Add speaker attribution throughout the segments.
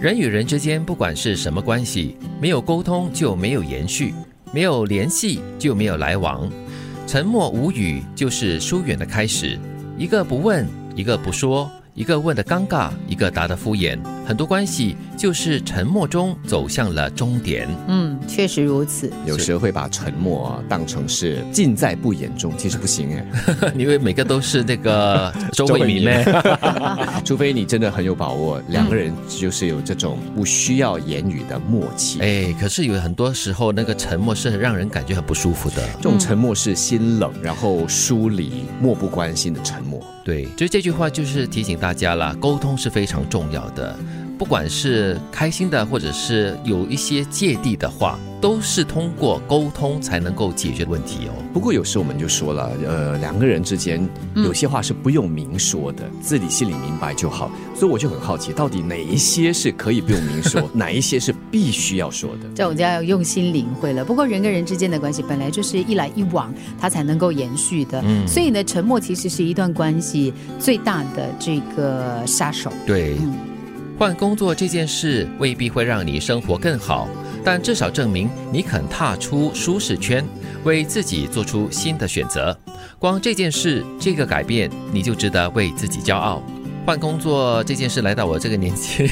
Speaker 1: 人与人之间，不管是什么关系，没有沟通就没有延续，没有联系就没有来往，沉默无语就是疏远的开始。一个不问，一个不说。一个问的尴尬，一个答的敷衍，很多关系就是沉默中走向了终点。
Speaker 2: 嗯，确实如此。
Speaker 3: 有时会把沉默啊当成是尽在不言中，其实不行哎，
Speaker 1: 因为每个都是那个 周慧敏咩？
Speaker 3: 除非你真的很有把握，两个人就是有这种不需要言语的默契。
Speaker 1: 哎，可是有很多时候那个沉默是让人感觉很不舒服的。
Speaker 3: 这种沉默是心冷，然后疏离、漠不关心的沉默。
Speaker 1: 对，就是这句话，就是提醒大家啦，沟通是非常重要的。不管是开心的，或者是有一些芥蒂的话，都是通过沟通才能够解决问题哦。
Speaker 3: 不过有时我们就说了，呃，两个人之间有些话是不用明说的，自己心里明白就好。所以我就很好奇，到底哪一些是可以不用明说，哪一些是必须要说的？
Speaker 2: 这我们就要用心领会了。不过人跟人之间的关系本来就是一来一往，它才能够延续的。嗯，所以呢，沉默其实是一段关系最大的这个杀手。
Speaker 1: 对。换工作这件事未必会让你生活更好，但至少证明你肯踏出舒适圈，为自己做出新的选择。光这件事，这个改变，你就值得为自己骄傲。换工作这件事来到我这个年纪，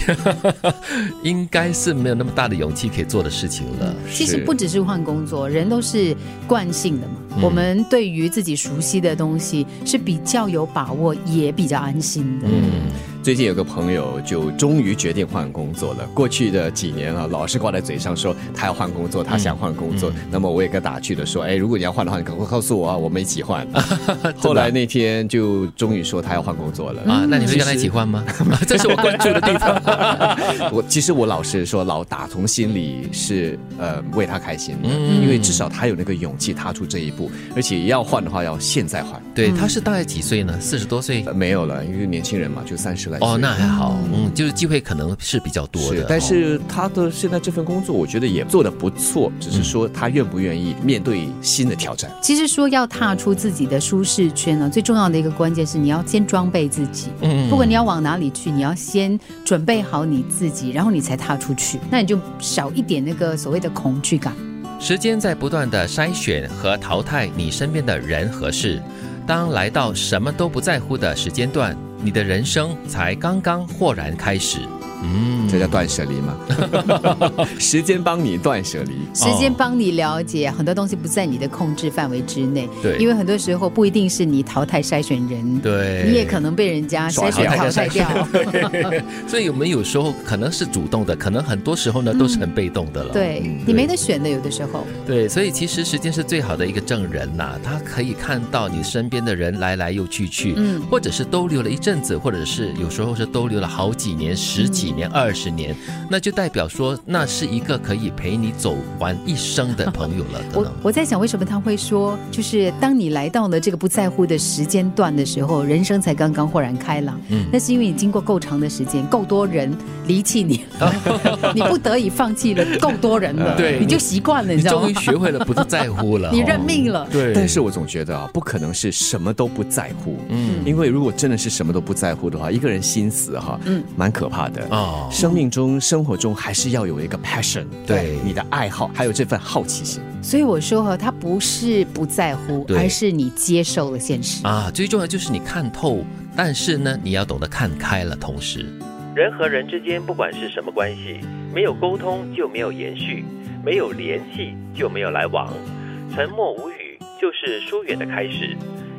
Speaker 1: 应该是没有那么大的勇气可以做的事情了。
Speaker 2: 其实不只是换工作，人都是惯性的嘛。我们对于自己熟悉的东西是比较有把握，也比较安心的。
Speaker 3: 嗯。最近有个朋友就终于决定换工作了。过去的几年啊，老是挂在嘴上说他要换工作，他想换工作。那么我也跟打趣的说：“哎，如果你要换的话，你赶快告诉我啊，我们一起换。”后来那天就终于说他要换工作了
Speaker 1: 啊。那你会跟他一起换吗？这 是 我关注的地方。
Speaker 3: 我其实我老实说，老打从心里是呃为他开心的，因为至少他有那个勇气踏出这一步，而且要换的话要现在换。
Speaker 1: 对，他是大概几岁呢？四十多岁？
Speaker 3: 没有了，因为年轻人嘛，就三十来。
Speaker 1: 哦，那还好，嗯，就是机会可能是比较多的，
Speaker 3: 但是他的现在这份工作，我觉得也做的不错，只是说他愿不愿意面对新的挑战。
Speaker 2: 其实说要踏出自己的舒适圈呢，最重要的一个关键是你要先装备自己。嗯，不管你要往哪里去，你要先准备好你自己，然后你才踏出去，那你就少一点那个所谓的恐惧感。
Speaker 1: 时间在不断的筛选和淘汰你身边的人和事，当来到什么都不在乎的时间段。你的人生才刚刚豁然开始。
Speaker 3: 嗯，这叫断舍离吗？时间帮你断舍离，
Speaker 2: 时间帮你了解很多东西不在你的控制范围之内。
Speaker 1: 对，
Speaker 2: 因为很多时候不一定是你淘汰筛选人，
Speaker 1: 对，
Speaker 2: 你也可能被人家筛选淘汰掉。
Speaker 1: 所以我们有时候可能是主动的，可能很多时候呢都是很被动的了。
Speaker 2: 对你没得选的，有的时候。
Speaker 1: 对，所以其实时间是最好的一个证人呐，他可以看到你身边的人来来又去去，嗯，或者是逗留了一阵子，或者是有时候是逗留了好几年、十几。几年二十年，那就代表说，那是一个可以陪你走完一生的朋友了。
Speaker 2: 我我在想，为什么他会说，就是当你来到了这个不在乎的时间段的时候，人生才刚刚豁然开朗。嗯，那是因为你经过够长的时间，够多人离弃你，你不得已放弃了够多人了，
Speaker 1: 对，
Speaker 2: 你就习惯了，你知道
Speaker 1: 吗？终于学会了不在乎了，
Speaker 2: 你认命了。
Speaker 1: 对，
Speaker 3: 但是我总觉得啊，不可能是什么都不在乎。嗯，因为如果真的是什么都不在乎的话，一个人心死哈，嗯，蛮可怕的。哦，生命中、生活中还是要有一个 passion，
Speaker 1: 对
Speaker 3: 你的爱好，还有这份好奇心。
Speaker 2: 所以我说哈，他不是不在乎，而是你接受了现实
Speaker 1: 啊。最重要就是你看透，但是呢，你要懂得看开了。同时，人和人之间不管是什么关系，没有沟通就没有延续，没有联系就没有来往，沉默无语就是疏远的开始。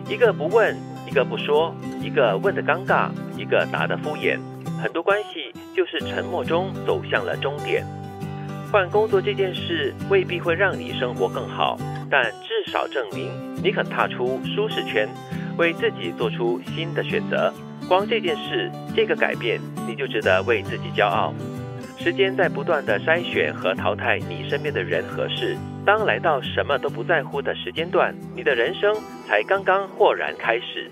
Speaker 1: 一个不问，一个不说，一个问的尴尬，一个答的敷衍。很多关系就是沉默中走向了终点。换工作这件事未必会让你生活更好，但至少证明你肯踏出舒适圈，为自己做出新的选择。光这件事，这个改变，你就值得为自己骄傲。时间在不断的筛选和淘汰你身边的人和事。当来到什么都不在乎的时间段，你的人生才刚刚豁然开始。